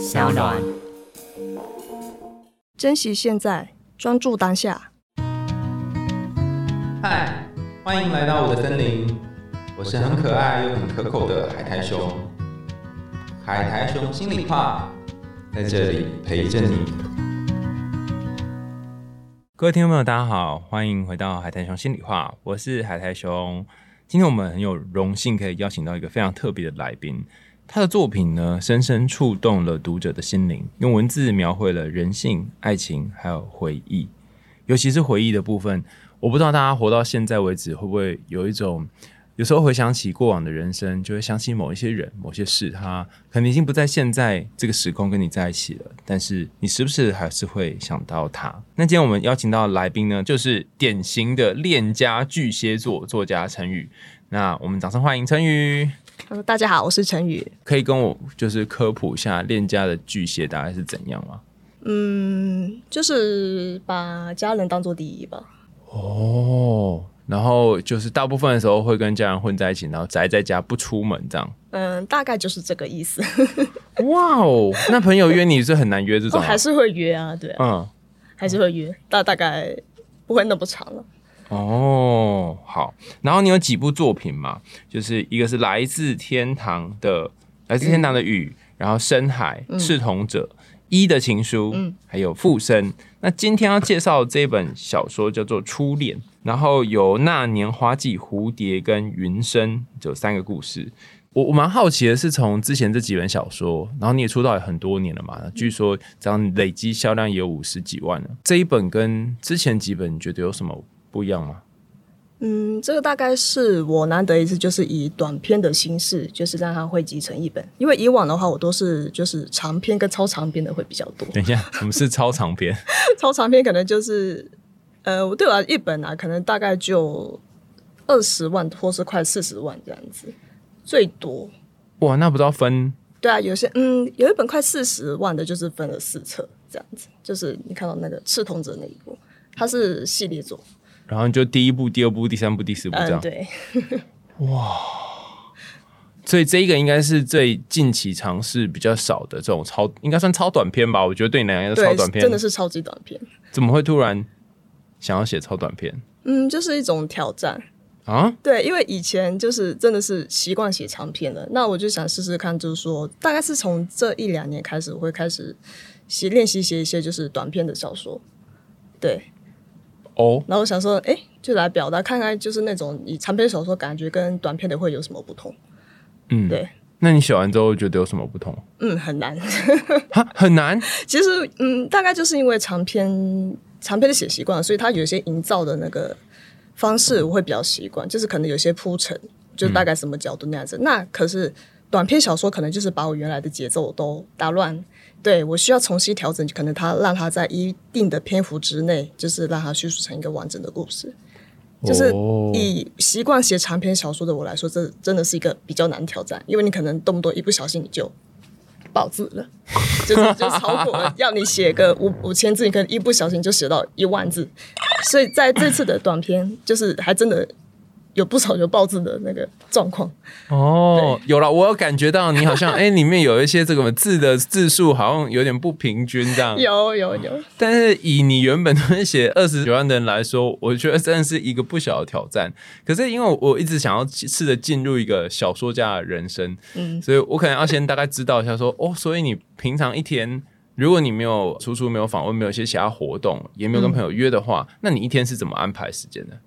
小暖。珍惜现在，专注当下。嗨，欢迎来到我的森林，我是很可爱又很可口的海苔熊。海苔熊心里话，在这里陪着你。各位听众朋友，大家好，欢迎回到海苔熊心里话，我是海苔熊。今天我们很有荣幸可以邀请到一个非常特别的来宾，他的作品呢，深深触动了读者的心灵，用文字描绘了人性、爱情还有回忆，尤其是回忆的部分。我不知道大家活到现在为止，会不会有一种，有时候回想起过往的人生，就会想起某一些人、某些事，他可能已经不在现在这个时空跟你在一起了，但是你时不时还是会想到他。那今天我们邀请到的来宾呢，就是典型的恋家巨蟹座作家陈宇。那我们掌声欢迎陈宇。呃，大家好，我是陈宇。可以跟我就是科普一下恋家的巨蟹大概是怎样吗？嗯，就是把家人当做第一吧。哦，然后就是大部分的时候会跟家人混在一起，然后宅在家不出门这样。嗯，大概就是这个意思。哇哦，那朋友约你是很难约这种 还是会约啊，对啊，嗯，还是会约，大大概不会那么长了。哦，好。然后你有几部作品嘛？就是一个是来自天堂的《来自天堂的雨》，然后《深海》《赤瞳者》一的情书，嗯还有《附身》。那今天要介绍这本小说叫做《初恋》，然后有《那年花季》、《蝴蝶》跟《云深》这三个故事。我我蛮好奇的是，从之前这几本小说，然后你也出道也很多年了嘛，据说这样累积销量也有五十几万了。这一本跟之前几本，你觉得有什么不一样吗？嗯，这个大概是我难得一次，就是以短篇的形式，就是让它汇集成一本。因为以往的话，我都是就是长篇跟超长篇的会比较多。等一下，什么是超长篇？超长篇可能就是，呃，我对我来一本啊，可能大概就二十万或是快四十万这样子，最多。哇，那不知道分对啊，有些嗯，有一本快四十万的，就是分了四册这样子，就是你看到那个《赤瞳者》那一部，它是系列作，然后就第一步、第二步、第三步、第四步这嗯，样。对，所以这一个应该是最近期尝试比较少的这种超，应该算超短篇吧？我觉得对你来讲是超短，篇。真的是超级短篇。怎么会突然想要写超短篇嗯，就是一种挑战。啊？对，因为以前就是真的是习惯写长篇了，那我就想试试看，就是说，大概是从这一两年开始，我会开始写练习写一些就是短篇的小说。对，哦，然后我想说，哎，就来表达看看，就是那种以长篇小说感觉跟短篇的会有什么不同？嗯，对。那你写完之后觉得有什么不同？嗯，很难。哈，很难。其实，嗯，大概就是因为长篇长篇的写习惯了，所以它有些营造的那个方式我会比较习惯，就是可能有些铺陈，就大概什么角度那样子。那可是短篇小说可能就是把我原来的节奏都打乱，对我需要重新调整，可能它让它在一定的篇幅之内，就是让它叙述成一个完整的故事。就是哦。以习惯写长篇小说的我来说，这真的是一个比较难挑战，因为你可能动不动一不小心你就爆字了，就是就超过了，要你写个五五千字，你可能一不小心就写到一万字，所以在这次的短篇，就是还真的有不少有爆字的那个状况。哦，有了，我有感觉到你好像 哎、里面有一些这个字的字数好像有点不平均这样。有有有，但是以你原本都是写二十九万的人来说，我觉得真的是一个不小的挑战。可是因为我一直想要试着进入一个小说家的人生，嗯所以我可能要先大概知道一下说，哦，所以你平常一天，如果你没有出书、没有访问、没有一些其他活动，也没有跟朋友约的话，那你一天是怎么安排时间的？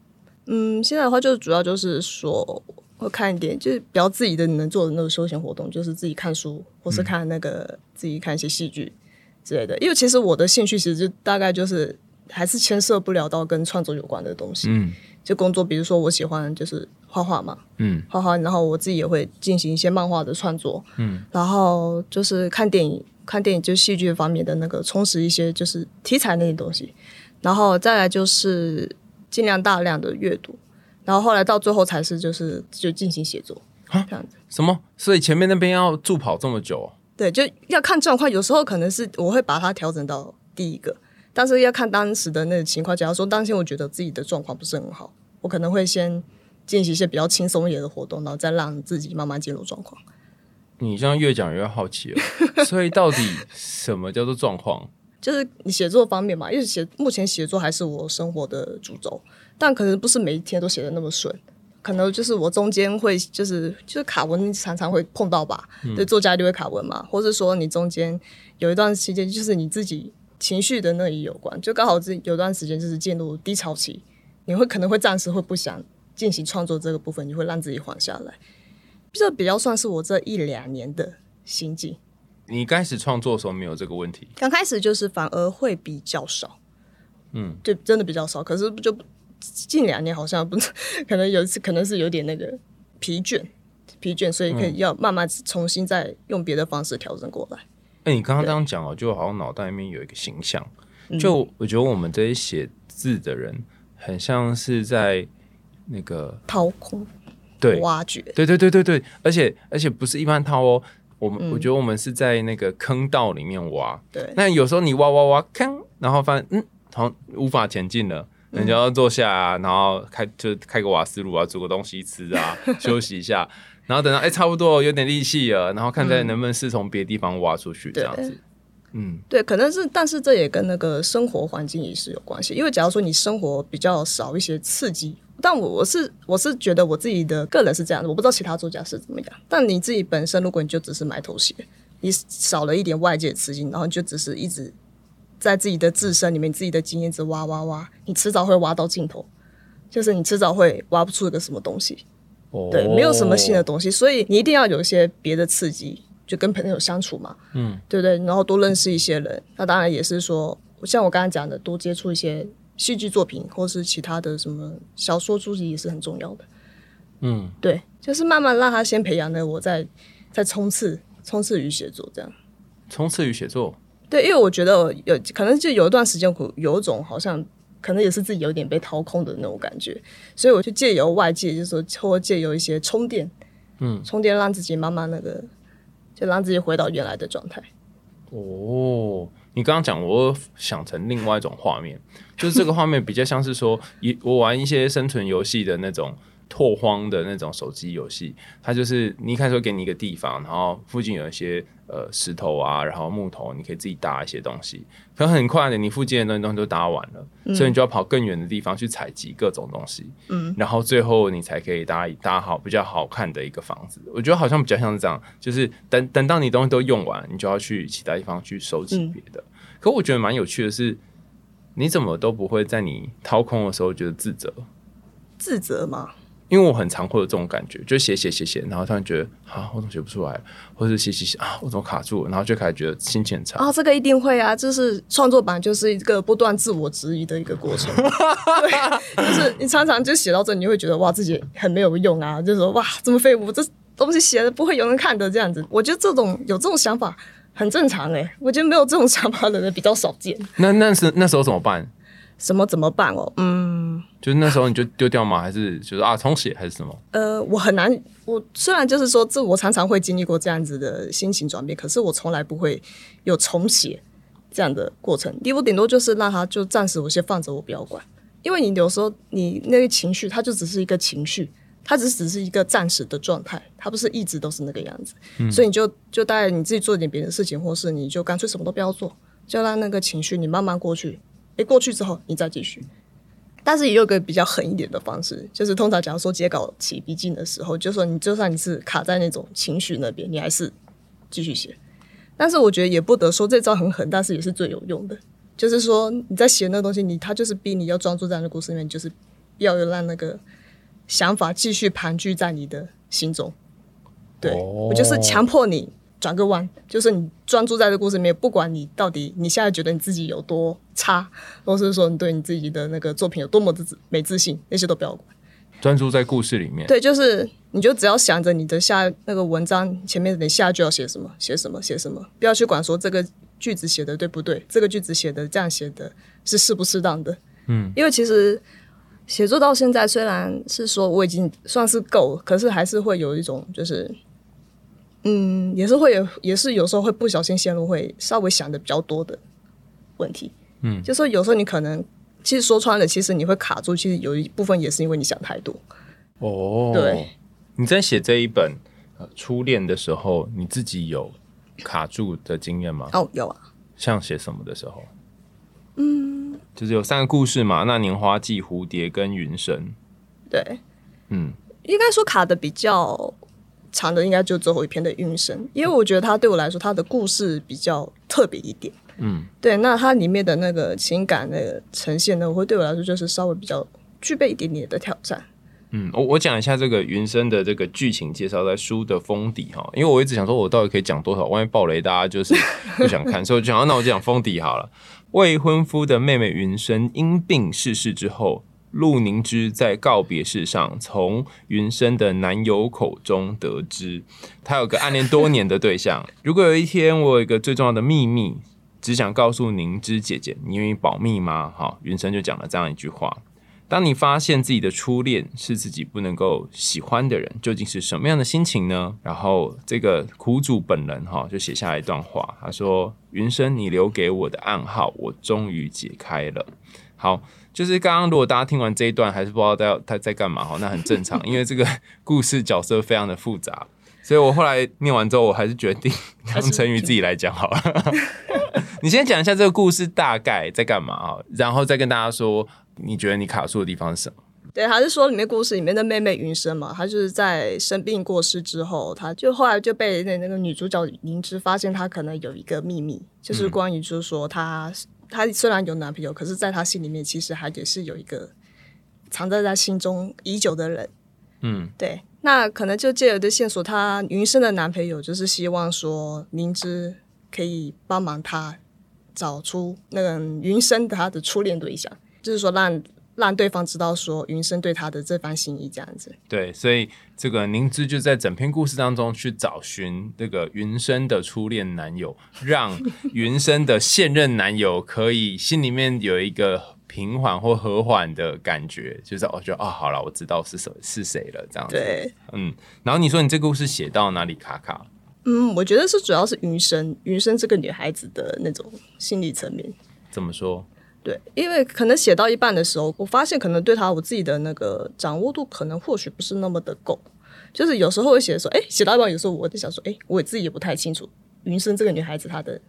嗯，现在的话就主要就是说。会看一点，就是比较自己的能做的那个休闲活动，就是自己看书，或是看那个、自己看一些戏剧之类的。因为其实我的兴趣其实就大概就是还是牵涉不了到跟创作有关的东西。嗯就工作，比如说我喜欢就是画画嘛，嗯画画，然后我自己也会进行一些漫画的创作，嗯，然后就是看电影，看电影就戏剧方面的那个充实一些就是题材那些东西，然后再来就是尽量大量的阅读，然后后来到最后才是就是就进行写作啊这样子。什么？所以前面那边要助跑这么久、哦？对，就要看状况，有时候可能是我会把它调整到第一个，但是要看当时的那个情况。假如说当天我觉得自己的状况不是很好，我可能会先进行一些比较轻松一点的活动，然后再让自己慢慢进入状况。你这样越讲越好奇了，所以到底什么叫做状况？就是你写作方面嘛，因为写目前写作还是我生活的主轴，但可能不是每一天都写的那么顺，可能就是我中间会就是就是卡文常常会碰到吧，对，作家就会卡文嘛，或者说你中间有一段时间就是你自己情绪的那里有关，就刚好这有段时间就是进入低潮期，你会可能会暂时会不想进行创作这个部分，你会让自己缓下来，这比较算是我这一两年的心境。你开始创作的时候没有这个问题，刚开始就是反而会比较少，嗯，就真的比较少。可是就近两年好像不，可能有一次可能是有点那个疲倦，疲倦，所以可以要慢慢重新再用别的方式调整过来。哎、你刚刚这样讲哦，就好像脑袋里面有一个形象，就我觉得我们这些写字的人，很像是在那个掏空、对。挖掘，对对对对对，而且而且不是一般掏哦，我们、我觉得我们是在那个坑道里面挖，对那有时候你挖挖挖坑，然后发现嗯，好像无法前进了。人家要坐下、啊，然后开就开个瓦斯炉啊，煮个东西吃啊，休息一下，然后等到哎、差不多有点力气了，然后看再能不能是从别的地方挖出去这样子。嗯，对，可能是，但是这也跟那个生活环境也是有关系。因为假如说你生活比较少一些刺激，但我我是我是觉得我自己的个人是这样的，我不知道其他作家是怎么样。但你自己本身，如果你就只是埋头写，你少了一点外界的刺激，然后你就只是一直在自己的自身里面，自己的经验值挖挖挖，你迟早会挖到尽头，就是你迟早会挖不出一个什么东西。哦对，没有什么新的东西，所以你一定要有一些别的刺激，就跟朋友相处嘛，嗯，对不对？然后多认识一些人，那当然也是说，像我刚才讲的，多接触一些戏剧作品，或是其他的什么小说书籍也是很重要的。嗯，对，就是慢慢让他先培养的，我再再冲刺冲刺于写作这样。冲刺于写作，对，因为我觉得有可能就有一段时间，我有一种好像可能也是自己有点被掏空的那种感觉，所以我就借由外界，就是说或借由一些充电，嗯，充电让自己慢慢那个，就让自己回到原来的状态。哦，你刚刚讲，我想成另外一种画面，就是这个画面比较像是说，一我玩一些生存游戏的那种拓荒的那种手机游戏，它就是你一开始会给你一个地方，然后附近有一些呃石头啊，然后木头，你可以自己搭一些东西，可很快的，你附近的东西东西都搭完了，所以你就要跑更远的地方去采集各种东西，嗯，然后最后你才可以搭搭好比较好看的一个房子。我觉得好像比较像是这样，就是等等到你东西都用完，你就要去其他地方去收集别的。可我觉得蛮有趣的是，你怎么都不会在你掏空的时候觉得自责，自责嘛，因为我很常会有这种感觉，就写写写写，然后突然觉得啊，我怎么写不出来，或者写写写啊，我怎么卡住了，然后就开始觉得心情很差。啊，这个一定会啊，就是创作版就是一个不断自我质疑的一个过程。对，就是你常常就写到这，你会觉得哇，自己很没有用啊，就说哇，这么废物，这东西写的不会有人看的这样子。我觉得这种有这种想法很正常哎、我觉得没有这种想法的人比较少见。那那是那时候怎么办？什么怎么办哦？嗯，就是那时候你就丢掉吗？还是就是啊重写还是什么？呃，我很难，我虽然就是说这我常常会经历过这样子的心情转变，可是我从来不会有重写这样的过程。我顶多就是让他就暂时我先放着，我不要管，因为你有时候你那个情绪，它就只是一个情绪，它只只是一个暂时的状态，它不是一直都是那个样子。所以你就就大概你自己做点别的事情，或是你就干脆什么都不要做，就让那个情绪你慢慢过去。诶，过去之后你再继续。但是也有个比较狠一点的方式，就是通常假如说截稿起逼近的时候，就说你就算你是卡在那种情绪那边，你还是继续写。但是我觉得也不得说这招很狠，但是也是最有用的。就是说你在写那个东西，你他就是逼你要专注在那个故事里面，就是要有让那个想法继续盘踞在你的心中。对、哦我就是强迫你转个弯，就是你专注在这故事里面，不管你到底你现在觉得你自己有多差，或是说你对你自己的那个作品有多么的没自信，那些都不要管。专注在故事里面。对，就是你就只要想着你的下那个文章前面你下一句要写什么，写什么，写什么，不要去管说这个句子写的对不对，这个句子写的这样写的是适不适当的。嗯，因为其实写作到现在，虽然是说我已经算是够了，可是还是会有一种就是。嗯，也是会有，也是有时候会不小心陷入会稍微想的比较多的问题。嗯就说有时候你可能其实说穿了，其实你会卡住，其实有一部分也是因为你想太多。哦，对，你在写这一本呃初恋的时候，你自己有卡住的经验吗？哦，有啊，像写什么的时候？嗯，就是有三个故事嘛，那年花季、蝴蝶跟云神。对，嗯，应该说卡的比较长的，应该就最后一篇的云生，因为我觉得他对我来说，他的故事比较特别一点。嗯，对，那它里面的那个情感的呈现呢，我会对我来说就是稍微比较具备一点点的挑战。嗯，我我讲一下这个云生的这个剧情介绍，在书的封底哈，因为我一直想说，我到底可以讲多少，万一暴雷，大家就是 不想看，所以我就想，那我就讲封底好了。未婚夫的妹妹云生因病逝世之后，陆凝之在告别式上从云生的男友口中得知，他有个暗恋多年的对象。如果有一天我有一个最重要的秘密，只想告诉灵芝姐姐，你愿意保密吗？哈，云生就讲了这样一句话。当你发现自己的初恋是自己不能够喜欢的人，究竟是什么样的心情呢？然后这个苦主本人哈就写下来一段话，他说：“云生，你留给我的暗号，我终于解开了。”好，就是刚刚如果大家听完这一段还是不知道在他在干嘛哈，那很正常，因为这个 故事角色非常的复杂，所以我后来念完之后，我还是决定让陈宇自己来讲好了。你先讲一下这个故事大概在干嘛啊，然后再跟大家说。你觉得你卡住的地方是什么？对，还是说里面故事里面的妹妹云生嘛？她就是在生病过世之后，她就后来就被那那个女主角灵芝发现，她可能有一个秘密，就是关于就是说她她虽然有男朋友，可是在她心里面其实还也是有一个藏在她心中已久的人。嗯，对，那可能就借由的线索，她云生的男朋友就是希望说灵芝可以帮忙她找出那个云生的她的初恋对象。就是说，让让对方知道说云生对他的这番心意，这样子。对，所以这个宁芝就在整篇故事当中去找寻这个云生的初恋男友，让云生的现任男友可以心里面有一个平缓或和缓的感觉，就是我觉得啊，好了，我知道是谁是谁了，这样子。对，嗯。然后你说你这个故事写到哪里卡卡？嗯，我觉得是主要是云生，云生这个女孩子的那种心理层面。怎么说？对，因为可能写到一半的时候，我发现可能对她我自己的那个掌握度，可能或许不是那么的够。就是有时候会写说，哎，写到一半，有时候我就想说，哎，我自己也不太清楚云生这个女孩子她的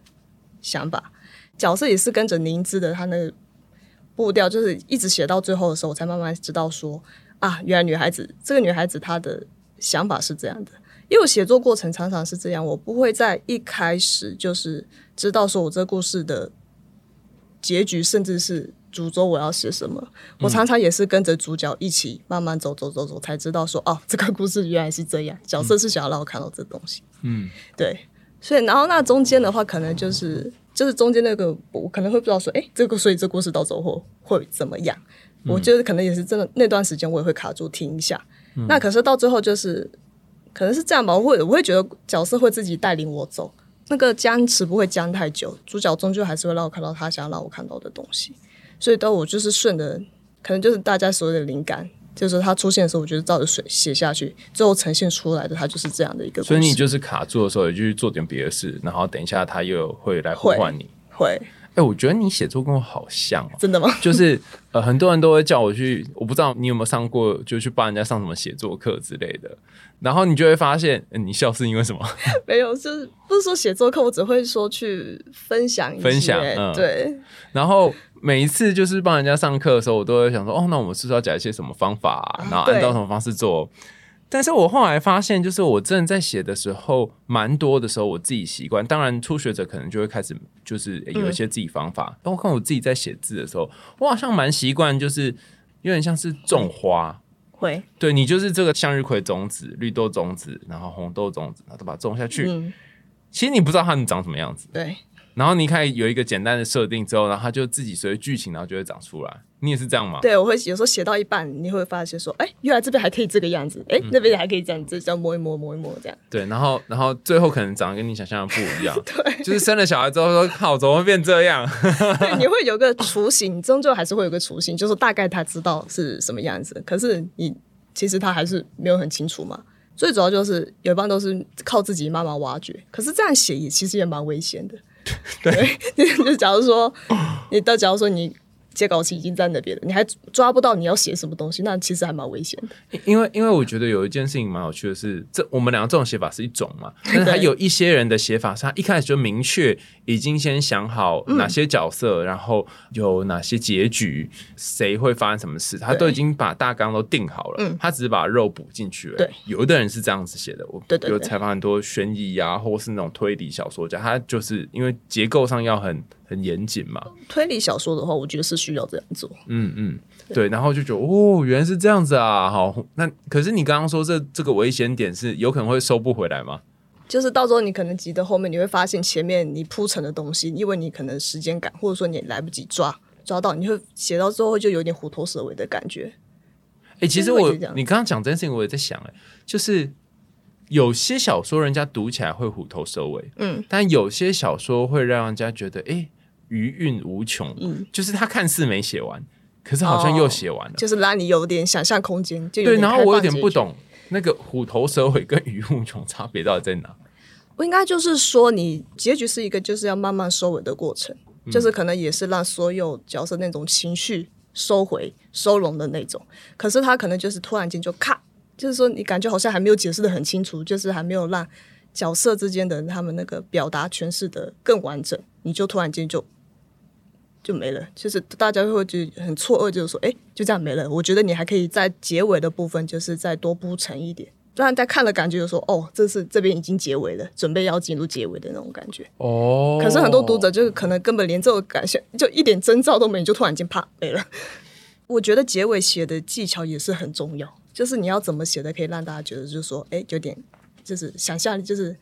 想法，角色也是跟着宁芝的她那个步调，就是一直写到最后的时候，我才慢慢知道说，啊，原来女孩子这个女孩子她的想法是这样的。因为我写作过程常常是这样，我不会在一开始就是知道说我这个故事的。结局甚至是主轴我要写什么，我常常也是跟着主角一起慢慢走走走走，才知道说哦，这个故事原来是这样，角色是想要让我看到这东西。嗯，对，所以然后那中间的话，可能就是就是中间那个我可能会不知道说，哎，这个所以这故事到最后会怎么样？我觉得可能也是真的那段时间我也会卡住听一下。那可是到最后就是可能是这样吧，我会我会觉得角色会自己带领我走。那个僵持不会僵太久，主角终究还是会让我看到他想要让我看到的东西，所以当我就是顺着，可能就是大家所有的灵感，就是他出现的时候，我觉得照着水写下去，最后呈现出来的，他就是这样的一个。所以你就是卡住的时候，也就去做点别的事，然后等一下他又会来呼唤你。会，哎，我觉得你写作跟我好像，真的吗？就是呃，很多人都会叫我去，我不知道你有没有上过，就去帮人家上什么写作课之类的。然后你就会发现，你笑是因为什么？没有，就是不是说写作课，我只会说去分享分享，嗯对。然后每一次就是帮人家上课的时候，我都会想说，哦，那我们是不是要讲一些什么方法，然后按照什么方式做？但是我后来发现，就是我真的在写的时候，蛮多的时候我自己习惯。当然，初学者可能就会开始就是有一些自己方法。但我看我自己在写字的时候，我好像蛮习惯，就是有点像是种花。会，对你就是这个向日葵种子、绿豆种子，然后红豆种子，然后都把它种下去。嗯，其实你不知道它们长什么样子。对。然后你看有一个简单的设定之后，然后它就自己随着剧情，然后就会长出来。你也是这样吗？对，我会有时候写到一半，你会发现说，哎，原来这边还可以这个样子，哎，那边还可以这样子，这样摸一摸，摸一摸这样。对，然后，然后最后可能长得跟你想象的不一样。对，就是生了小孩之后说，靠，怎么会变这样？对，你会有个雏形，终究还是会有个雏形，就是大概他知道是什么样子，可是你。其实他还是没有很清楚嘛，最主要就是有一半都是靠自己慢慢挖掘。可是这样写也其实也蛮危险的，对，就假如说你到，假如说你截稿期已经在那边了，你还抓不到你要写什么东西，那其实还蛮危险的。因为因为我觉得有一件事情蛮有趣的是，这我们两个这种写法是一种嘛，但是还有一些人的写法是他一开始就明确已经先想好哪些角色，然后有哪些结局，谁会发生什么事，他都已经把大纲都定好了，嗯。他只是把肉补进去了。对，有的人是这样子写的，我有采访很多悬疑啊，或是那种推理小说家，他就是因为结构上要很很严谨嘛，推理小说的话，我觉得是需要这样做。嗯嗯，对，然后就觉得哦，原来是这样子啊，好，那可是你刚刚说这这个危险点是有可能会收不回来吗？就是到时候你可能急到后面，你会发现前面你铺陈的东西，因为你可能时间赶，或者说你来不及抓抓到，你会写到之后就有点虎头蛇尾的感觉。哎、其实我你刚刚讲这件事情，我也在想、哎，就是有些小说人家读起来会虎头蛇尾，嗯，但有些小说会让人家觉得，哎、余韵无穷，嗯就是他看似没写完，可是好像又写完了，就是让你有点想象空间。就对，然后我有点不懂那个虎头蛇尾跟余韵无穷差别到底在哪？我应该就是说，你结局是一个就是要慢慢收尾的过程，嗯就是可能也是让所有角色那种情绪收回、收拢的那种。可是他可能就是突然间就咔，就是说你感觉好像还没有解释的很清楚，就是还没有让角色之间的他们那个表达诠释的更完整，你就突然间就就没了。就是大家会觉得很错愕，就是说，哎，就这样没了。我觉得你还可以在结尾的部分，就是再多铺陈一点。让大家看了感觉就说，哦，这是这边已经结尾了，准备要进入结尾的那种感觉。哦可是很多读者就是可能根本连这个感觉就一点征兆都没就突然间啪没了。我觉得结尾写的技巧也是很重要，就是你要怎么写的可以让大家觉得就是说，哎，有点就是想象力，就是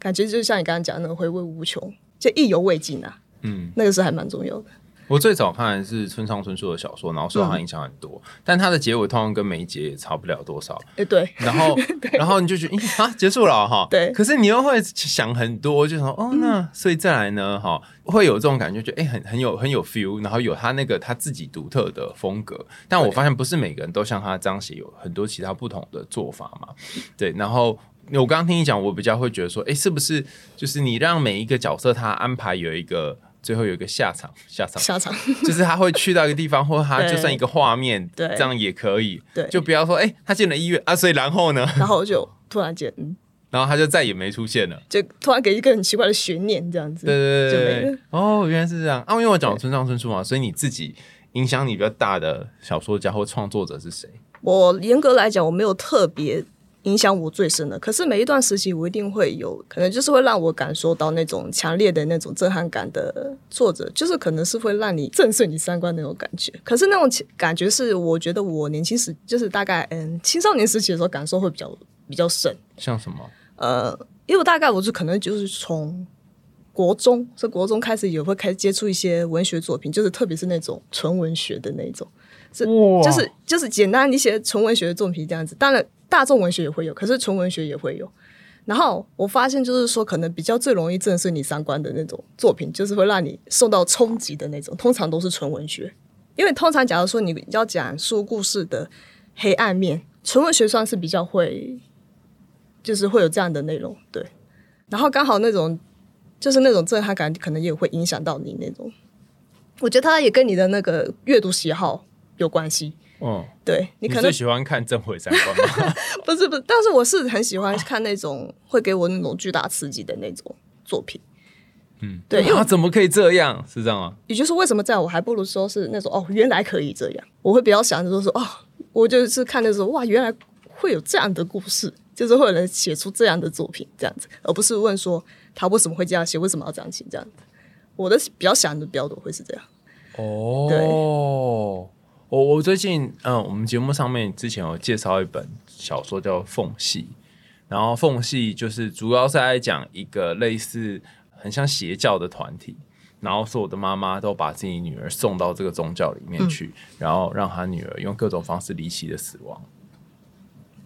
感觉就像你刚刚讲的那个回味无穷，就意犹未尽啊。嗯，那个是还蛮重要的。我最早看的是村上春树的小说，然后受他影响很多，但他的结尾通常跟每一节也差不了多少。哎，对，然后，然后你就觉得，咦啊，结束了哈。对可是你又会想很多，就说，哦，那所以再来呢，哈，会有这种感觉，就哎、很很有很有 feel，然后有他那个他自己独特的风格。但我发现不是每个人都像他这样写，有很多其他不同的做法嘛。对，然后我刚刚听你讲，我比较会觉得说，哎、是不是就是你让每一个角色他安排有一个最后有一个下场，下场下场 就是他会去到一个地方，或他就算一个画面，对这样也可以。对就不要说，哎、他进了医院啊，所以然后呢，然后就突然间，嗯，然后他就再也没出现了。就突然给一个很奇怪的悬念，这样子。对对对对哦，原来是这样啊！因为我讲村上春树嘛，所以你自己影响你比较大的小说家或创作者是谁？我严格来讲，我没有特别影响我最深的，可是每一段时期，我一定会有可能就是会让我感受到那种强烈的那种震撼感的作者，就是可能是会让你震碎你三观那种感觉。可是那种感觉是，我觉得我年轻时就是大概嗯青少年时期的时候感受会比较比较深。像什么？呃，因为我大概我是可能就是从国中，是国中开始也会开始接触一些文学作品，就是特别是那种纯文学的那种，是就是就是简单一些纯文学的作品这样子。当然大众文学也会有，可是纯文学也会有。然后我发现，就是说，可能比较最容易震碎你三观的那种作品，就是会让你受到冲击的那种，通常都是纯文学。因为通常假如说你要讲述故事的黑暗面，纯文学算是比较会，就是会有这样的内容，对。然后刚好那种就是那种震撼感，可能也会影响到你那种。我觉得它也跟你的那个阅读喜好有关系。嗯，对你可能最喜欢看《正毁三观》吗？不是不是，但是我是很喜欢看那种会给我那种巨大刺激的那种作品。嗯，对啊，怎么可以这样？是这样吗？也就是为什么这样，我还不如说是那种哦，原来可以这样。我会比较想着说哦，我就是看的时候哇，原来会有这样的故事，就是会有人写出这样的作品这样子，而不是问说他为什么会这样写，为什么要这样写这样子。我的比较想的比较多会是这样。哦，我我最近嗯，我们节目上面之前有介绍一本小说叫《缝隙》，然后《缝隙》就是主要是在讲一个类似很像邪教的团体，然后所有的妈妈都把自己女儿送到这个宗教里面去，然后让她女儿用各种方式离奇的死亡。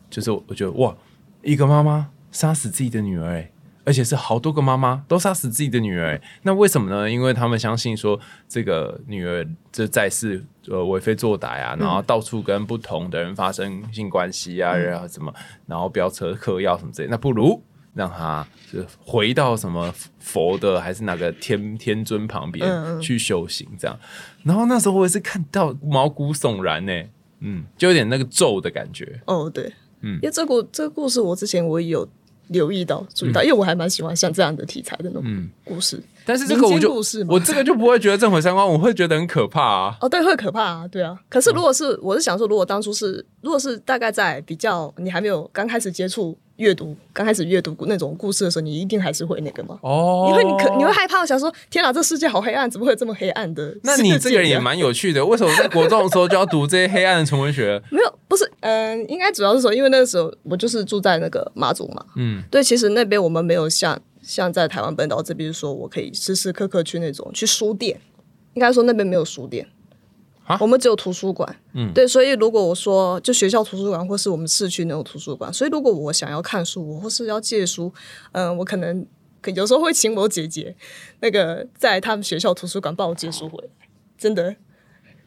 就是我我觉得哇，一个妈妈杀死自己的女儿、欸，而且是好多个妈妈都杀死自己的女儿、欸，那为什么呢？因为他们相信说这个女儿这在世呃为非作歹啊，然后到处跟不同的人发生性关系啊，然后什么，然后飙车嗑药什么之类，那不如让他就回到什么佛的还是哪个天天尊旁边去修行这样。然后那时候我也是看到毛骨悚然呢，嗯，就有点那个咒的感觉。哦，对，嗯因为这个这个故事我之前我也有留意到注意到，因为我还蛮喜欢像这样的题材的那种嗯故事。但是这个我就故事嘛我这个就不会觉得正毁三观，我会觉得很可怕啊。哦，对，会可怕啊，对啊。可是如果是、我是想说，如果当初是如果是大概在比较你还没有刚开始接触阅读，刚开始阅读那种故事的时候，你一定还是会那个嘛。哦因为你可你会害怕，想说天哪，这世界好黑暗，怎么会有这么黑暗的？那你 这个人也蛮有趣的，为什么在国中的时候就要读这些黑暗的纯文学？没有，不是，嗯、应该主要是说，因为那个时候我就是住在那个马祖嘛，嗯，对，其实那边我们没有像像在台湾本岛这边说，我可以时时刻刻去那种去书店，应该说那边没有书店啊，我们只有图书馆。嗯对，所以如果我说就学校图书馆或是我们市区那种图书馆，所以如果我想要看书，我或是要借书，嗯、我可能可有时候会请我姐姐那个在他们学校图书馆帮我借书回来，真的。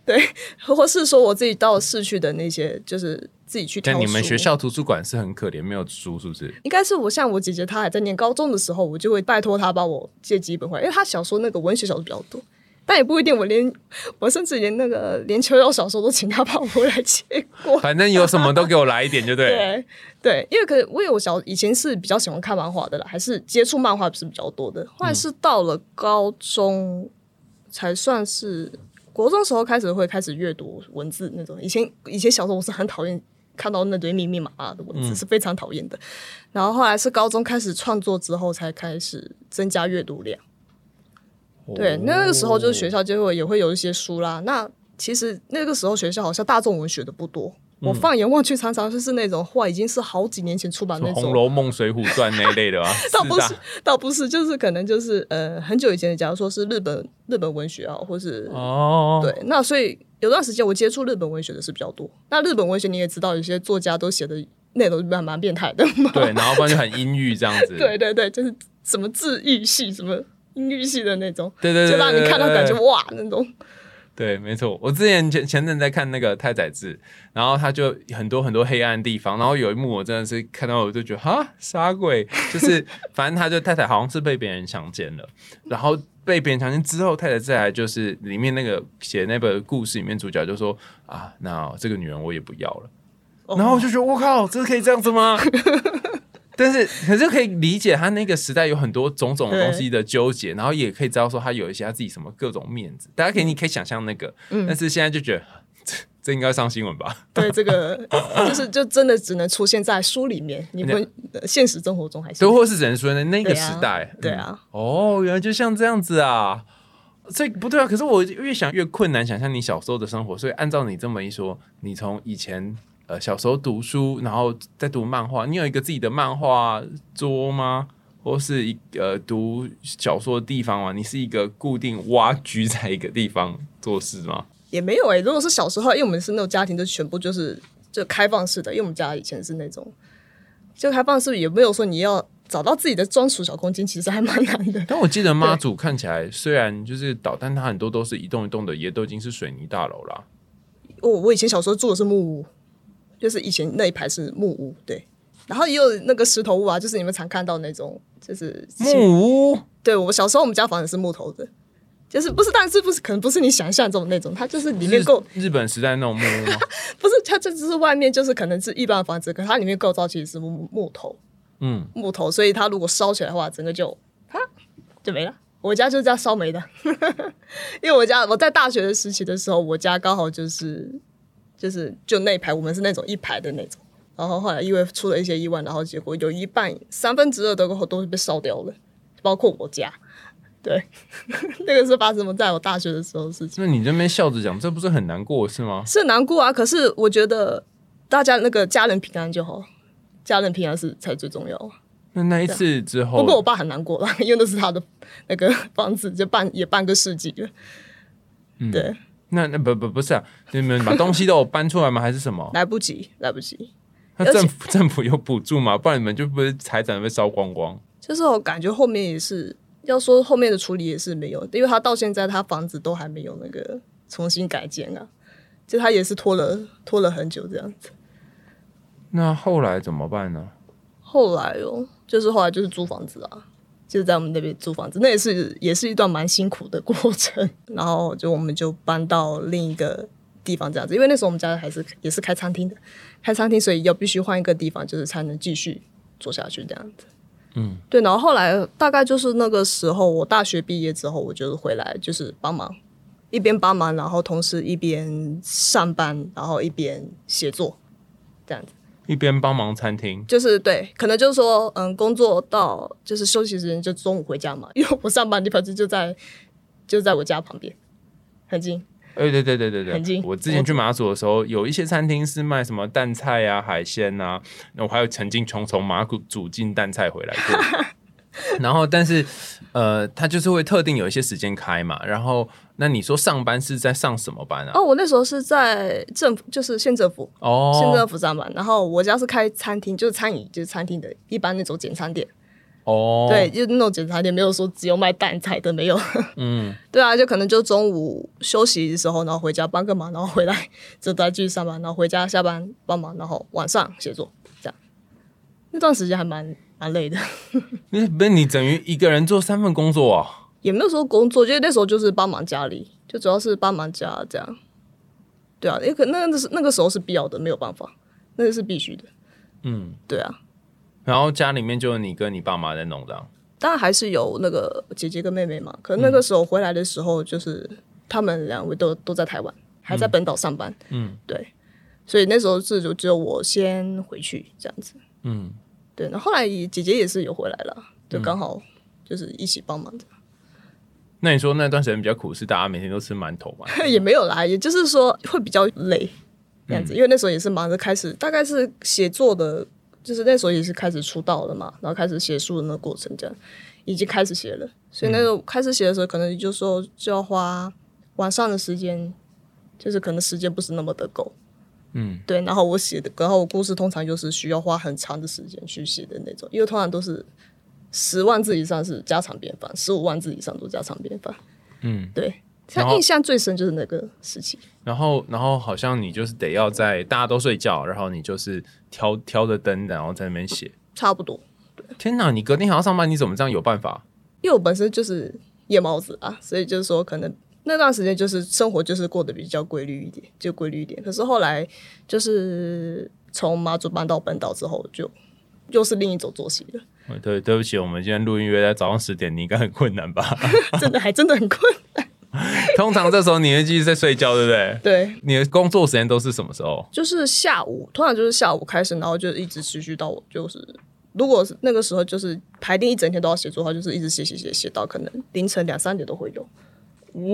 对，或是说我自己到市区的那些，就是自己去挑。但你们学校图书馆是很可怜，没有书是不是？应该是我像我姐姐，她还在念高中的时候，我就会拜托她帮我借几本回来，因为她小说那个文学小说比较多，但也不一定。我连我甚至连那个连秋瑶小说都请他帮我回来借过。反正有什么都给我来一点，就对。对对，因为可我有小以前是比较喜欢看漫画的啦，还是接触漫画是比较多的。后来是到了高中才算是国中时候开始会开始阅读文字那种。以前以前小时候我是很讨厌看到那堆密密麻麻的文字，是非常讨厌的。然后后来是高中开始创作之后，才开始增加阅读量。对，那那个时候就是学校就会也会有一些书啦。那其实那个时候学校好像大众文学的不多。我放眼望去，常常就是那种话，已经是好几年前出版《那种红楼梦》《水浒传》那一类的啊，倒不是，倒不是，就是可能就是呃很久以前的，假如说是日本日本文学啊，或是、哦，对，那所以有段时间我接触日本文学的是比较多。那日本文学你也知道，有些作家都写的内容蛮蛮变态的嘛。对，然后不然就很 阴郁这样子。对对对，就是什么治愈系、什么音律系的那种，对对对，就让你看到感觉哇那种。对，没错。我之前前前阵在看那个太宰治，然后他就很多很多黑暗的地方，然后有一幕我真的是看到我就觉得哈傻鬼，就是反正他就太太好像是被别人强奸了，然后被别人强奸之后，太太再来就是里面那个写那本故事里面主角就说啊，那这个女人我也不要了，哦然后我就觉得我靠，这是可以这样子吗？但是，可是可以理解他那个时代有很多种种东西的纠结，然后也可以知道说他有一些他自己什么各种面子，大家可以你可以想象那个，嗯但是现在就觉得这 这应该上新闻吧？对，这个 就是就真的只能出现在书里面，你们呃现实生活中还是都或是只能说的那个时代，对啊，嗯哦，原来就像这样子啊。这不对啊！可是我越想越困难想象你小时候的生活，所以按照你这么一说，你从以前呃小时候读书，然后再读漫画，你有一个自己的漫画桌吗？或是一呃读小说的地方吗？你是一个固定挖居在一个地方做事吗？也没有哎、如果是小时候，因为我们是那种家庭，就全部就是就开放式的，因为我们家以前是那种就开放式，也没有说你要找到自己的专属小空间，其实还蛮难的。但我记得妈祖看起来虽然就是岛，但它很多都是一栋一栋的，也都已经是水泥大楼啦。我我以前小时候住的是木屋，就是以前那一排是木屋，对，然后也有那个石头屋啊，就是你们常看到那种，就是木屋？对我小时候我们家房子是木头的，就是不是，但是不是可能不是你想象中的那种，它就是里面构日日本时代那种木屋吗？不是它这只是外面就是可能是一般的房子，可它里面构造其实是木木头。嗯，木头，所以它如果烧起来的话，整个就啊就没了。我家就是这样烧没的，因为我家我在大学的时期的时候，我家刚好就是就是就那一排，我们是那种一排的那种。然后后来因为出了一些意外，然后结果有一半三分之二的都是被烧掉了，包括我家。对，那个是发生在我大学的时候的事情，那你这边笑着讲，这不是很难过是吗？是难过啊。可是我觉得大家那个家人平安就好，家人平安是才最重要啊。那那一次之后，不过我爸很难过了，因为那是他的那个房子，就半也半个世纪了。嗯对，那那不不不是啊，你们把东西都有搬出来吗？还是什么？来不及，来不及。那政府 政府有补助吗？不然你们就不是财产被烧光光？就是我感觉后面也是要说后面的处理也是没有，因为他到现在他房子都还没有那个重新改建啊，就他也是拖了拖了很久这样子。那后来怎么办呢？后来哦，就是后来就是租房子啊，就是在我们那边租房子，那也是也是一段蛮辛苦的过程。然后就我们就搬到另一个地方这样子，因为那时候我们家还是也是开餐厅的，开餐厅所以要必须换一个地方，就是才能继续做下去这样子。嗯，对。然后后来大概就是那个时候，我大学毕业之后，我就回来就是帮忙，一边帮忙，然后同时一边上班，然后一边写作这样子。一边帮忙餐厅，就是对，可能就是说，嗯，工作到就是休息时间就中午回家嘛，因为我上班的地方就就在就在我家旁边，很近。哎，对对对对对，很近我之前去马祖的时候，有一些餐厅是卖什么蛋菜啊、海鲜啊，那我还有曾经从从马祖煮进蛋菜回来过。然后，但是呃，他就是会特定有一些时间开嘛。然后，那你说上班是在上什么班啊？哦，我那时候是在政府，就是县政府，哦，县政府上班。然后我家是开餐厅，就是餐饮，就是餐厅的一般那种简餐店。哦，对，就那种简餐店，没有说只有卖蛋菜的，没有。嗯，对啊，就可能就中午休息的时候，然后回家帮个忙，然后回来就再继续上班，然后回家下班帮忙，然后晚上写作，这样。那段时间还蛮蛮累的，那不是你等于一个人做三份工作啊？也没有说工作，就是那时候就是帮忙家里，就主要是帮忙家这样。对啊，因为可那那是那个时候是必要的，没有办法，那个是必须的。嗯，对啊，然后家里面就你跟你爸妈在弄的啊。当然还是有那个姐姐跟妹妹嘛。可那个时候回来的时候，就是他们两位都都在台湾，还在本岛上班。嗯，对，所以那时候是就只有我先回去这样子。嗯，对，那后来姐姐也是有回来了，就刚好就是一起帮忙这样。那你说那段时间比较苦，是大家每天都吃馒头吗？也没有啦，也就是说会比较累这样子，嗯因为那时候也是忙着开始，大概是写作的，就是那时候也是开始出道了嘛，然后开始写书的那个过程，这样已经开始写了，所以那个开始写的时候，可能就说就要花晚上的时间，就是可能时间不是那么的够，嗯，对，然后我写的，然后我故事通常就是需要花很长的时间去写的那种，因为通常都是十万字以上是家常便饭，十五万字以上都家常便饭，嗯，对。然后像印象最深就是那个时期，然后，然后好像你就是得要在大家都睡觉，然后你就是挑挑着灯，然后在那边写。差不多。天哪，你隔天还要上班，你怎么这样有办法？因为我本身就是夜猫子啊，所以就是说，可能那段时间就是生活就是过得比较规律一点，就规律一点。可是后来就是从马祖搬到本岛之后，就又是另一种作息了，哦对，对不起，我们今天录音约在早上十点，你应该很困难吧？真的还真的很困难。通常这时候你会继续在睡觉，对不对？对，你的工作时间都是什么时候？就是下午，通常就是下午开始，然后就一直持续到我就是。如果是那个时候，就是排定一整天都要写作的话，就是一直写写写写到可能凌晨两三点都会有。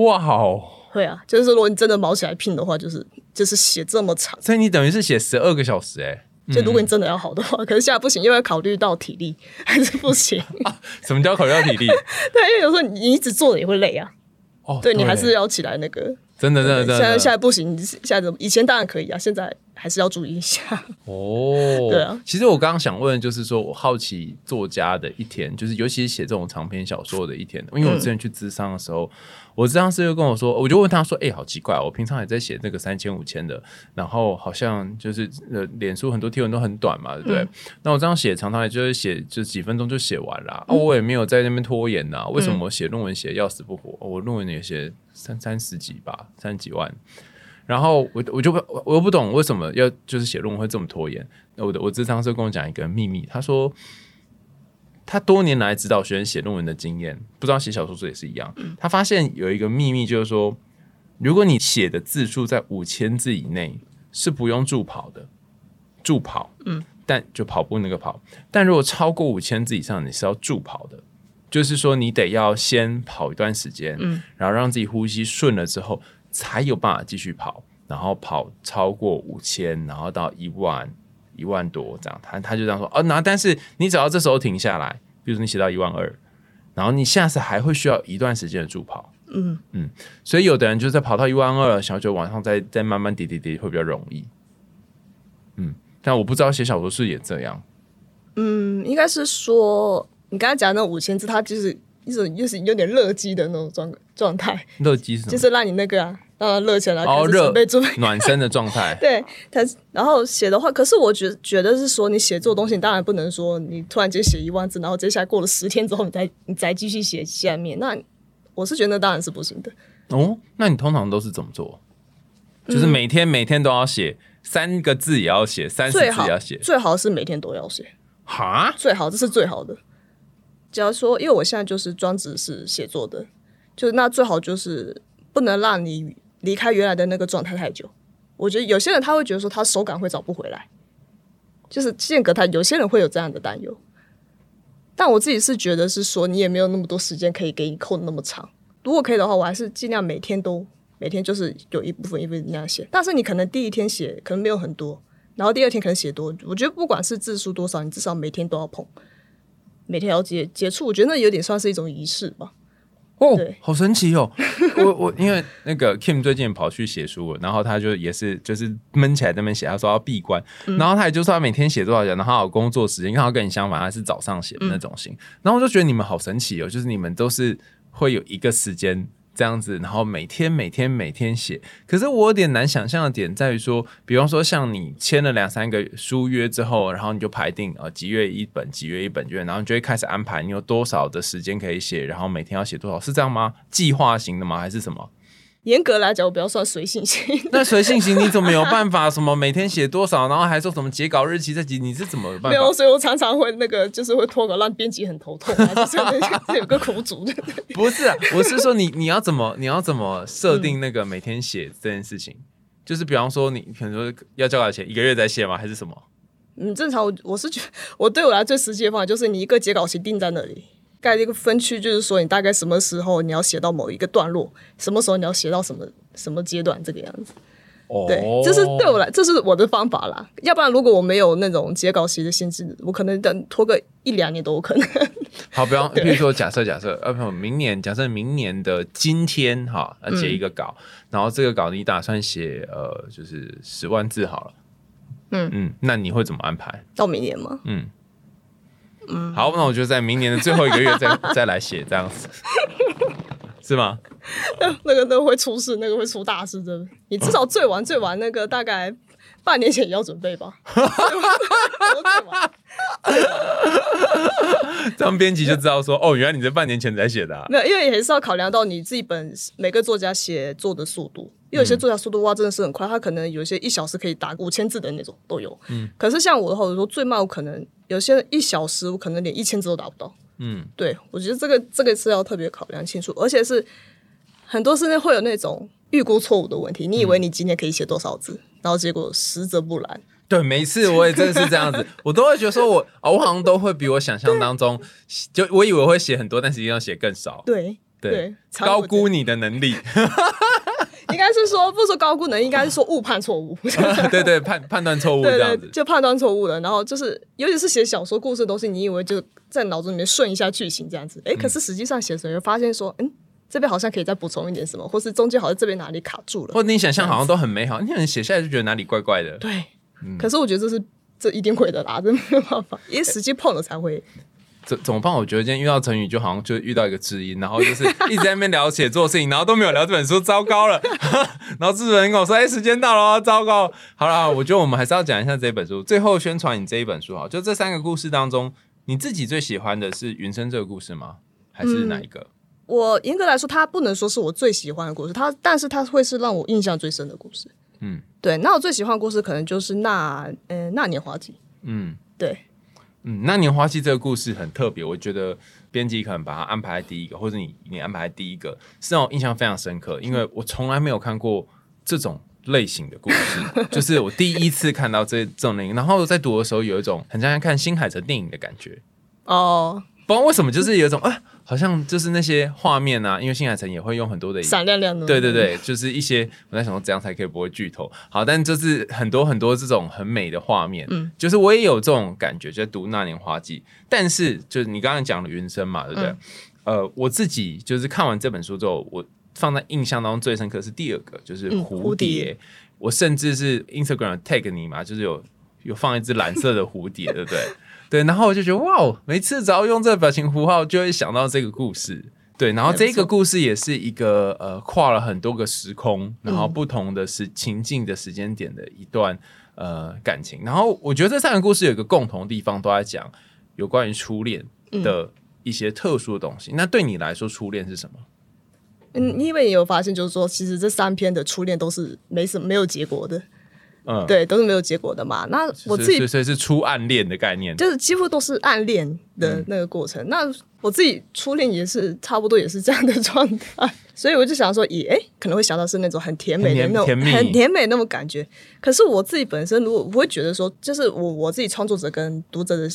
哇哦！会啊，就是如果你真的毛起来拼的话，就是就是写这么长。所以你等于是写十二个小时、欸，就如果你真的要好的话，可是现在不行，因为要考虑到体力 还是不行。什么叫考虑到体力？对，因为有时候你一直坐着也会累啊。哦，对你还是要起来那个。真的真的真的。现在现在不行，现在怎么？以前当然可以啊，现在还是要注意一下。哦，对啊。其实我刚刚想问，就是说我好奇作家的一天，就是尤其是写这种长篇小说的一天，因为我之前去咨商的时候，我咨商师就跟我说，我就问他说：“哎、好奇怪，我平常也在写那个三千五千的，然后好像就是呃，脸书很多贴文都很短嘛，对不对？那我这样写，常常也就是写就几分钟就写完了、哦，我也没有在那边拖延呐、为什么我写论文写要死不活？我论文也写三三十几吧，三十几万。”然后我我就不我又不懂为什么要就是写论文会这么拖延。我的我智商是跟我讲一个秘密，他说他多年来指导学生写论文的经验，不知道写小说也是一样。他发现有一个秘密，就是说，如果你写的字数在五千字以内，是不用助跑的，助跑，嗯，但就跑步那个跑。但如果超过五千字以上，你是要助跑的。就是说，你得要先跑一段时间，嗯，然后让自己呼吸顺了之后，才有办法继续跑，然后跑超过五千，然后到一万、一万多这样。他他就这样说哦，那但是你只要这时候停下来，比如说你写到一万二，然后你下次还会需要一段时间的助跑，嗯。嗯，所以有的人就是在跑到一万二，想要就往上再再慢慢叠叠叠会比较容易，嗯，但我不知道写小说是也这样，嗯，应该是说你刚才讲的那五千字，它就是一种就是有点乐基的那种状状态，乐基是什么？就是让你那个啊，让它热起来，准备准备。暖身的状态。对，它然后写的话，可是我觉觉得是说，你写作东西，你当然不能说你突然间写一万字，然后接下来过了十天之后，你再你再继续写下面。那我是觉得那当然是不行的。哦，那你通常都是怎么做？就是每天每天都要写三个字，也要写三十字也要写。最好是每天都要写，哈，最好这是最好的。假如说，因为我现在就是专职是写作的，就是那最好就是不能让你离开原来的那个状态太久。我觉得有些人他会觉得说他手感会找不回来，就是间隔太，有些人会有这样的担忧。但我自己是觉得是说，你也没有那么多时间可以给你扣那么长。如果可以的话，我还是尽量每天都每天就是有一部分一部分那样写。但是你可能第一天写可能没有很多，然后第二天可能写多。我觉得不管是字数多少，你至少每天都要碰，每天要接接触。我觉得那有点算是一种仪式吧。哦，好神奇哦！我我因为那个 Kim 最近跑去写书了，然后他就也是就是闷起来在那边写，他说要闭关，然后他也就说他每天写多少钱，然后他有工作时间，刚好跟你相反，他是早上写的那种型，然后我就觉得你们好神奇哦，就是你们都是会有一个时间。这样子，然后每天每天每天写，可是我有点难想象的点在于说，比方说像你签了两三个书约之后，然后你就排定呃几月一本，几月一本月，然后你就会开始安排你有多少的时间可以写，然后每天要写多少，是这样吗？计划型的吗？还是什么？严格来讲，我不要算随性型。那随性型你怎么有办法？什么 每天写多少，然后还说什么截稿日期这几，你是怎么有办没有，所以我常常会那个，就是会脱稿，让编辑很头痛啊，就是有那个 有个苦主的。不是啊，我是说你你要怎么你要怎么设定那个每天写这件事情？就是比方说你可能说要交稿前一个月再写吗？还是什么？嗯，正常我我是觉得，我对我来最实际的方法就是你一个截稿期定在那里，盖一个分区，就是说你大概什么时候你要写到某一个段落，什么时候你要写到什么什么阶段，这个样子。哦对，这是对我来，这是我的方法啦。要不然，如果我没有那种截稿期的限制，我可能等拖个一两年都有可能。好，比方 比如说假设假设呃，不，明年假设明年的今天哈，要写一个稿，然后这个稿你打算写呃，就是十万字好了。嗯嗯，那你会怎么安排？到明年吗？嗯嗯，好，那我就在明年的最后一个月再 再来写这样子，是吗？那个那个会出事，那个会出大事，真的。你至少最晚最晚那个大概半年前也要准备吧。最晚 这样编辑就知道说，哦，原来你这半年前才写的、啊。没有，因为也是要考量到你自己本每个作家写作的速度，因为有些作家速度哇真的是很快，他可能有些一小时可以打五千字的那种都有。嗯，可是像我的话，我说最慢我可能有些人一小时我可能连一千字都达不到。嗯，对我觉得这个这个是要特别考量清楚，而且是很多是会有那种预估错误的问题，你以为你今天可以写多少字，然后结果实则不然。对，每次我也真的是这样子，我都会觉得说我，哦我好像都会比我想象当中，就我以为会写很多，但实际上写更少。对对，高估你的能力。应该是说不说高估能，应该是说误判错误。对对，判判断错误子。就判断错误了。然后就是，尤其是写小说故事的东西，你以为就在脑子里面顺一下剧情这样子，哎，可是实际上写的时候，发现说，嗯，这边好像可以再补充一点什么，或是中间好像这边哪里卡住了。或者你想象好像都很美好，你可能写下来就觉得哪里怪怪的。对，可是我觉得这是这一定会的啦，这没有办法，因为实际碰了才会。怎怎么办？我觉得今天遇到成语，就好像就遇到一个知音，然后就是一直在那边聊写作的事情，然后都没有聊这本书，糟糕了。然后制作人跟我说：“哎、时间到了哦，糟糕。”好了，我觉得我们还是要讲一下这本书，最后宣传你这一本书好。就这三个故事当中，你自己最喜欢的是云生这个故事吗？还是哪一个？我严格来说，它不能说是我最喜欢的故事，它但是它会是让我印象最深的故事。嗯，对。那我最喜欢的故事可能就是那呃那年花季。嗯。对，嗯，那年花季这个故事很特别，我觉得编辑可能把它安排在第一个，或者你你安排在第一个，是让我印象非常深刻，因为我从来没有看过这种类型的故事，就是我第一次看到这这种类型，然后在读的时候有一种很像在看新海诚电影的感觉，哦，不知道为什么，就是有一种啊，好像就是那些画面啊，因为新海诚也会用很多的闪亮亮的。对对对，就是一些我在想说怎样才可以不会剧透。好，但就是很多很多这种很美的画面，嗯，就是我也有这种感觉，就在读《那年花季》。但是就是你刚刚讲的云生嘛，对不对？呃，我自己就是看完这本书之后，我放在印象当中最深刻是第二个，就是嗯蝴蝶。我甚至是 Instagram tag 你嘛，就是有有放一只蓝色的蝴蝶，对不对？对，然后我就觉得哇哦，每次只要用这个表情符号，就会想到这个故事。对，然后这个故事也是一个呃跨了很多个时空，然后不同的时情境的时间点的一段呃感情。然后我觉得这三个故事有一个共同的地方，都在讲有关于初恋的一些特殊的东西。那对你来说，初恋是什么？嗯，因为也有发现，就是说，其实这三篇的初恋都是没什么没有结果的，嗯，，对，都是没有结果的嘛。那我自己所以是初暗恋的概念。就是几乎都是暗恋嗯的那个过程。那我自己初恋也是差不多也是这样的状态，所以我就想说，也哎、可能会想到是那种很甜美的那种很甜美那种感觉。可是我自己本身，如果我会觉得说，就是我我自己创作者跟读者的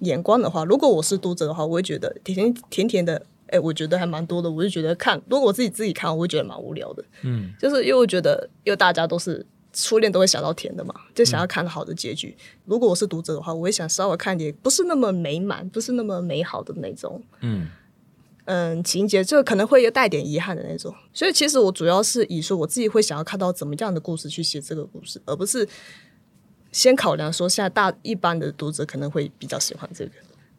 眼光的话，如果我是读者的话，我会觉得甜甜甜甜的。哎、我觉得还蛮多的，我就觉得看，如果我自己自己看，我会觉得蛮无聊的。嗯，就是因为我觉得，因为大家都是初恋都会想到甜的嘛，就想要看好的结局。如果我是读者的话，我也想稍微看点不是那么美满、不是那么美好的那种，嗯嗯，情节，就可能会有带点遗憾的那种。所以其实我主要是以说我自己会想要看到怎么样的故事去写这个故事，而不是先考量说现在大一般的读者可能会比较喜欢这个。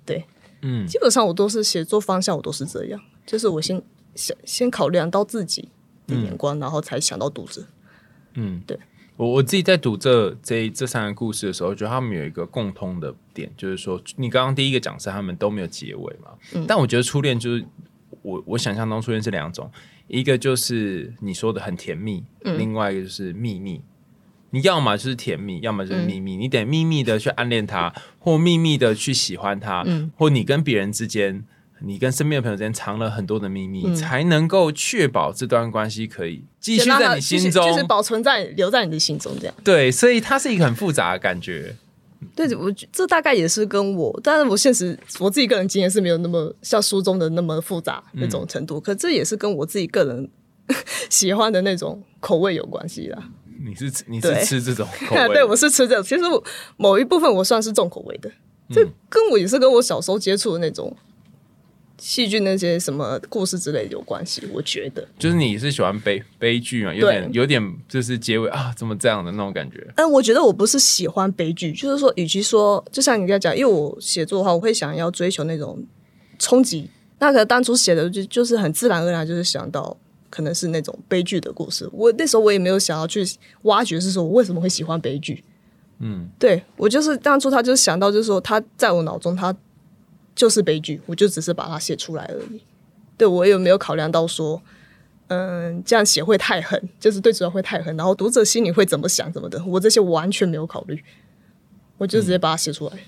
对，嗯基本上我都是写作方向，我都是这样，就是我先想先考量到自己的眼光，然后才想到读者。嗯，对。我我自己在读这这这三个故事的时候，觉得他们有一个共通的点，就是说，你刚刚第一个讲是他们都没有结尾嘛，嗯但我觉得初恋就是我我想象中初恋是两种，一个就是你说的很甜蜜，嗯另外一个就是秘密。你要么就是甜蜜，要么就是秘密。你得秘密的去暗恋他，或秘密的去喜欢他，嗯或你跟别人之间，你跟身边的朋友之间藏了很多的秘密，嗯才能够确保这段关系可以继续在你心中。就是保存在留在你的心中这样。对，所以它是一个很复杂的感觉。对，我觉这大概也是跟我，但是我现实我自己个人经验是没有那么像书中的那么复杂那种程度，可这也是跟我自己个人 喜欢的那种口味有关系啦。你是吃你是吃这种口味？对，我是吃这种，其实我某一部分我算是重口味的，这跟我也是跟我小时候接触的那种戏剧那些什么故事之类有关系，我觉得。就是你是喜欢悲悲剧嘛？有点有点就是结尾啊，怎么这样的那种感觉？嗯，我觉得我不是喜欢悲剧，就是说，与其说，就像你刚才讲，因为我写作的话，我会想要追求那种冲击。那可能当初写的就就是很自然而然，就是想到可能是那种悲剧的故事。我那时候我也没有想要去挖掘，是说我为什么会喜欢悲剧。嗯，对我就是当初他就想到，就是说他在我脑中他就是悲剧，我就只是把它写出来而已。对我有没有考量到说，嗯，这样写会太狠，就是对主角会太狠，然后读者心里会怎么想怎么的，我这些完全没有考虑，我就直接把它写出来。对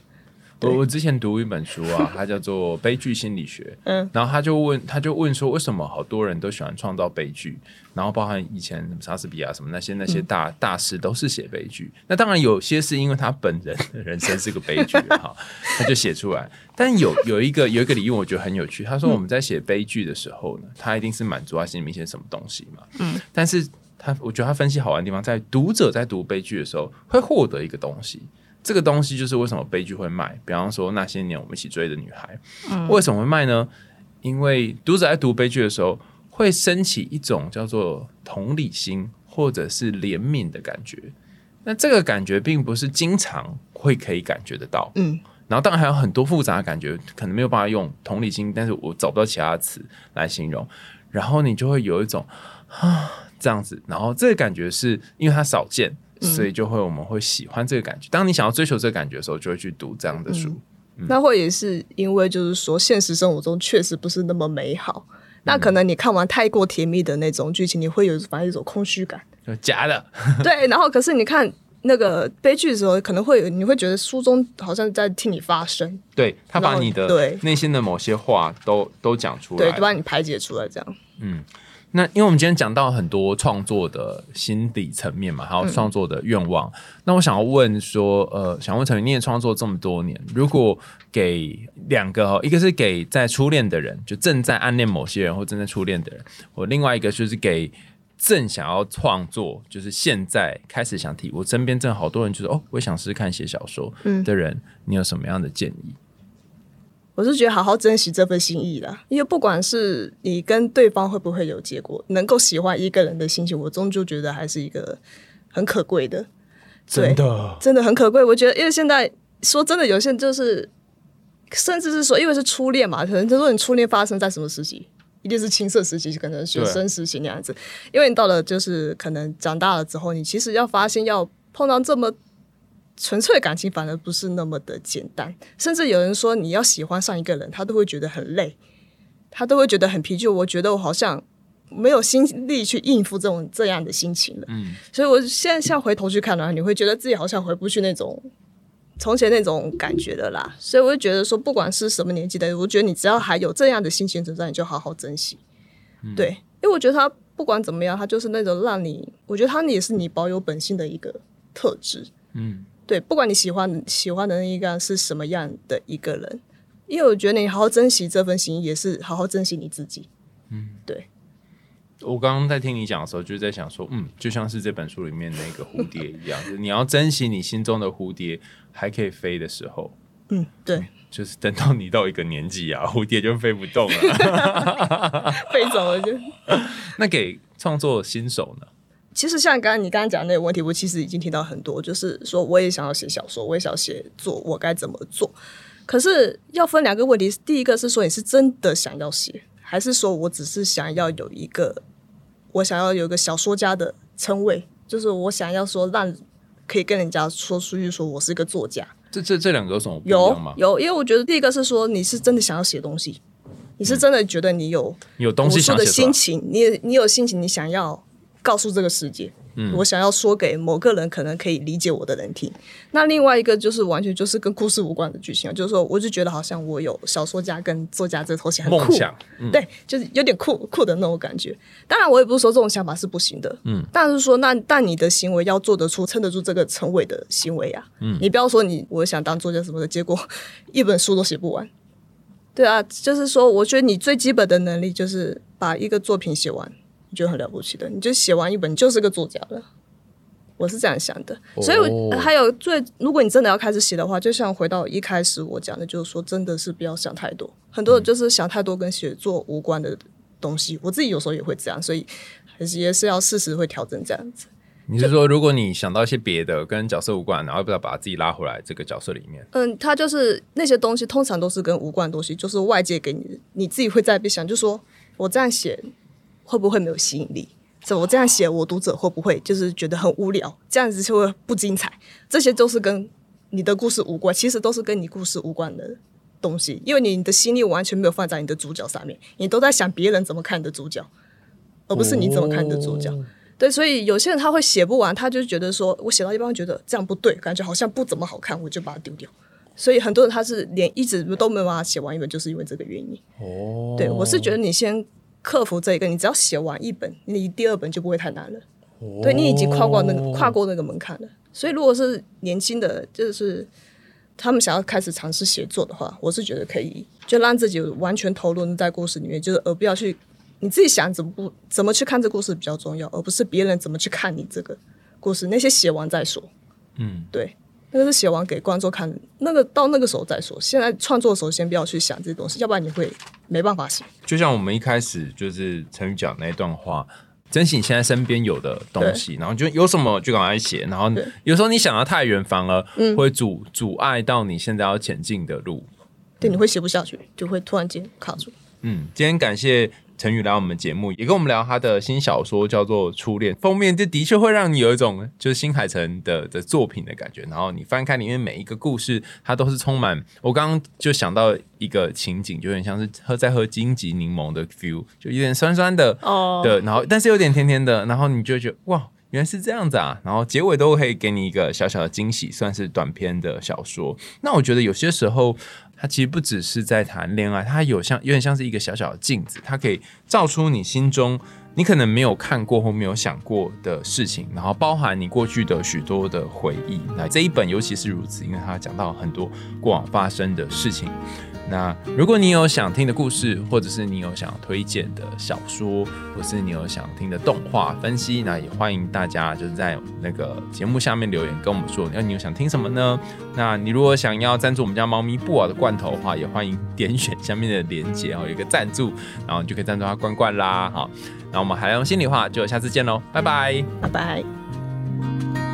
我我之前读一本书啊，它叫做《悲剧心理学》，嗯，然后他就问他就问说，为什么好多人都喜欢创造悲剧？然后包含以前什么莎士比亚什么那些那些大、大师都是写悲剧。那当然有些是因为他本人的人生是个悲剧 哈，他就写出来。但有有一个有一个理由，我觉得很有趣。他说我们在写悲剧的时候呢，他一定是满足他心里面一些什么东西嘛。嗯，但是他我觉得他分析好玩的地方，在读者在读悲剧的时候会获得一个东西。这个东西就是为什么悲剧会卖。比方说那些年我们一起追的女孩，为什么会卖呢？因为读者在读悲剧的时候，会升起一种叫做同理心或者是怜悯的感觉。那这个感觉并不是经常会可以感觉得到，嗯，然后当然还有很多复杂的感觉，可能没有办法用同理心，但是我找不到其他的词来形容。然后你就会有一种啊这样子，然后这个感觉是因为它少见，所以就会我们会喜欢这个感觉。当你想要追求这个感觉的时候，就会去读这样的书。那会也是因为就是说，现实生活中确实不是那么美好。那可能你看完太过甜蜜的那种剧情，你会有反而一种空虚感。就假的，对，然后可是你看那个悲剧的时候，可能会有你会觉得书中好像在替你发声，对他把你的对内心的某些话都都讲出对，来对。把你排解出来，这样。那因为我们今天讲到很多创作的心理层面嘛，还有创作的愿望。那我想要问说，呃，想问陈宇，你也创作这么多年，如果给两个哈，一个是给在初恋的人，就正在暗恋某些人或正在初恋的人，我另外一个就是给正想要创作，就是现在开始想提，我身边正好多人就是哦，我也想试试看写小说的人，你有什么样的建议？我是觉得好好珍惜这份心意啦，因为不管是你跟对方会不会有结果，能够喜欢一个人的心情，我终究觉得还是一个很可贵的，对的，真的很可贵。我觉得，因为现在说真的，有些人就是，甚至是说，因为是初恋嘛，可能就说你初恋发生在什么时期，一定是青涩时期，可能学对生时期那样子。因为你到了就是可能长大了之后，你其实要发现要碰到这么纯粹的感情，反而不是那么的简单。甚至有人说，你要喜欢上一个人，他都会觉得很累，他都会觉得很疲倦。我觉得我好像没有心力去应付这种这样的心情了。嗯，所以我现在像回头去看的话，你会觉得自己好像回不去那种从前那种感觉的啦。所以我就觉得说，不管是什么年纪的人，我觉得你只要还有这样的心情存在，你就好好珍惜。对，因为我觉得他不管怎么样，他就是那种让你，我觉得他也是你保有本性的一个特质。嗯，对，不管你喜欢喜欢的那一个是什么样的一个人，因为我觉得你好好珍惜这份心，也是好好珍惜你自己。嗯，对。我刚刚在听你讲的时候，就是在想说，嗯，就像是这本书里面那个蝴蝶一样，就是你要珍惜你心中的蝴蝶还可以飞的时候，嗯，对，就是等到你到一个年纪啊，蝴蝶就飞不动了。飞走了就。那给创作新手呢？其实像刚刚你刚刚讲的那个问题，我其实已经听到很多，就是说我也想要写小说，我也想要写作，我该怎么做？可是要分两个问题，第一个是说你是真的想要写，还是说我只是想要有一个，我想要有一个小说家的称谓，就是我想要说让可以跟人家说出去说我是一个作家。这这这两个有什么不一有样吗？有，因为我觉得第一个是说你是真的想要写东西，你是真的觉得你有有东西想写的心情，你你有心情，你想要告诉这个世界，嗯。我想要说给某个人可能可以理解我的人听。那另外一个就是完全就是跟故事无关的剧情啊，就是说我就觉得好像我有小说家跟作家这头衔很酷，梦想，嗯，对，就是有点酷酷的那种感觉。当然，我也不是说这种想法是不行的，嗯，但是说那但你的行为要做得出、撑得住这个称谓的行为啊，嗯，你不要说你我想当作家什么的，结果 一本书都写不完。对啊，就是说，我觉得你最基本的能力就是把一个作品写完，你就很了不起的，你就写完一本，你就是个作家了。我是这样想的，所以哦还有最，如果你真的要开始写的话，就像回到一开始我讲的，就是说，真的是不要想太多，很多人就是想太多跟写作无关的东西，我自己有时候也会这样，所以还是也是要适时会调整这样子。你是说，如果你想到一些别的跟角色无关，然后不要把自己拉回来这个角色里面？嗯，它就是那些东西，通常都是跟无关的东西，就是外界给你的，你自己会在边想，就说我这样写会不会没有吸引力？怎么这样写，我读者会不会就是觉得很无聊？这样子就会不精彩。这些都是跟你的故事无关，其实都是跟你故事无关的东西，因为你的心力完全没有放在你的主角上面，你都在想别人怎么看你的主角，而不是你怎么看你的主角。对，所以有些人他会写不完，他就觉得说我写到一半觉得这样不对，感觉好像不怎么好看，我就把它丢掉。所以很多人他是连一直都没有办法写完一本，就是因为这个原因。哦，对我是觉得你先克服这一个，你只要写完一本，你第二本就不会太难了。对你已经跨过那个跨过那个门槛了。所以如果是年轻的，就是他们想要开始尝试写作的话，我是觉得可以就让自己完全投入在故事里面，就是而不要去你自己想怎么不怎么去看这故事比较重要，而不是别人怎么去看你这个故事。那些写完再说。嗯，对。那个是写完给观众看，那个到那个时候再说。现在创作的时候，先不要去想这些东西，要不然你会没办法写。就像我们一开始就是陈宇讲那一段话，珍惜你现在身边有的东西，然后就有什么就赶快写，然后有时候你想要太远，反而会阻、阻碍到你现在要前进的路。对，你会写不下去，就会突然间卡住。嗯，今天感谢陈宇来我们节目，也跟我们聊他的新小说叫做《初恋》，封面这的确会让你有一种就是新海诚的的作品的感觉。然后你翻开里面每一个故事，它都是充满。我刚刚就想到一个情景，就有点像是喝在喝荆棘柠檬的 feel，就有点酸酸的哦的，然后但是有点甜甜的，然后你就觉得哇。原来是这样子啊，然后结尾都可以给你一个小小的惊喜，算是短篇的小说。那我觉得有些时候，它其实不只是在谈恋爱，它有像有点像是一个小小的镜子，它可以照出你心中你可能没有看过或没有想过的事情，然后包含你过去的许多的回忆。那这一本尤其是如此，因为它讲到很多过往发生的事情。那如果你有想听的故事，或者是你有想推荐的小说，或是你有想听的动画分析，那也欢迎大家就是在那个节目下面留言跟我们说，那你有想听什么呢？那你如果想要赞助我们家猫咪布尔的罐头的话，也欢迎点选下面的链接哦，有一个赞助，然后你就可以赞助它罐罐啦。好，那我们还用心里话，就下次见喽，拜拜。拜拜。